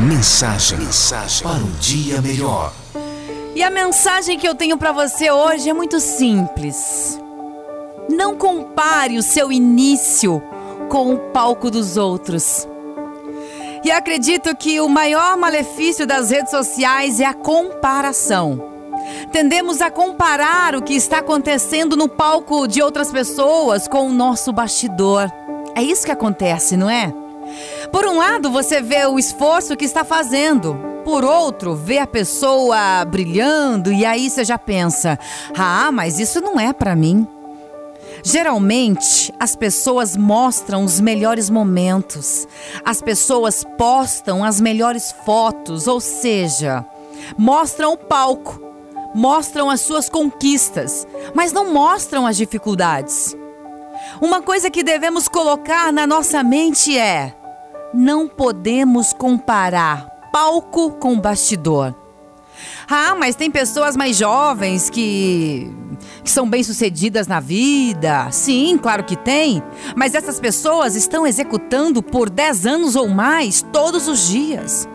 Mensagem, mensagem para um dia melhor. E a mensagem que eu tenho para você hoje é muito simples. Não compare o seu início com o palco dos outros. E acredito que o maior malefício das redes sociais é a comparação. Tendemos a comparar o que está acontecendo no palco de outras pessoas com o nosso bastidor. É isso que acontece, não é? Por um lado, você vê o esforço que está fazendo. Por outro, vê a pessoa brilhando e aí você já pensa: "Ah, mas isso não é para mim". Geralmente, as pessoas mostram os melhores momentos. As pessoas postam as melhores fotos, ou seja, mostram o palco, mostram as suas conquistas, mas não mostram as dificuldades. Uma coisa que devemos colocar na nossa mente é: não podemos comparar palco com bastidor. Ah, mas tem pessoas mais jovens que, que são bem-sucedidas na vida. Sim, claro que tem. Mas essas pessoas estão executando por 10 anos ou mais todos os dias.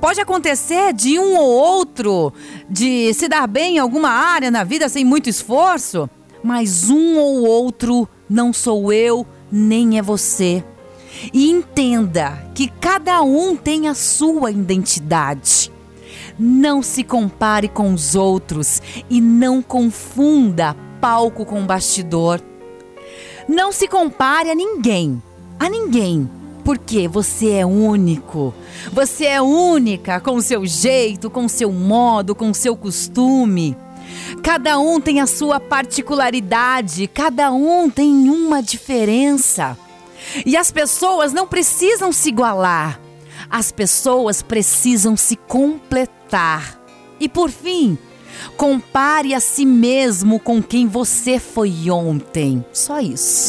Pode acontecer de um ou outro de se dar bem em alguma área na vida sem muito esforço, mas um ou outro não sou eu, nem é você. E entenda que cada um tem a sua identidade. Não se compare com os outros e não confunda palco com bastidor. Não se compare a ninguém, a ninguém, porque você é único. Você é única com seu jeito, com seu modo, com seu costume. Cada um tem a sua particularidade, cada um tem uma diferença. E as pessoas não precisam se igualar, as pessoas precisam se completar. E por fim, compare a si mesmo com quem você foi ontem. Só isso.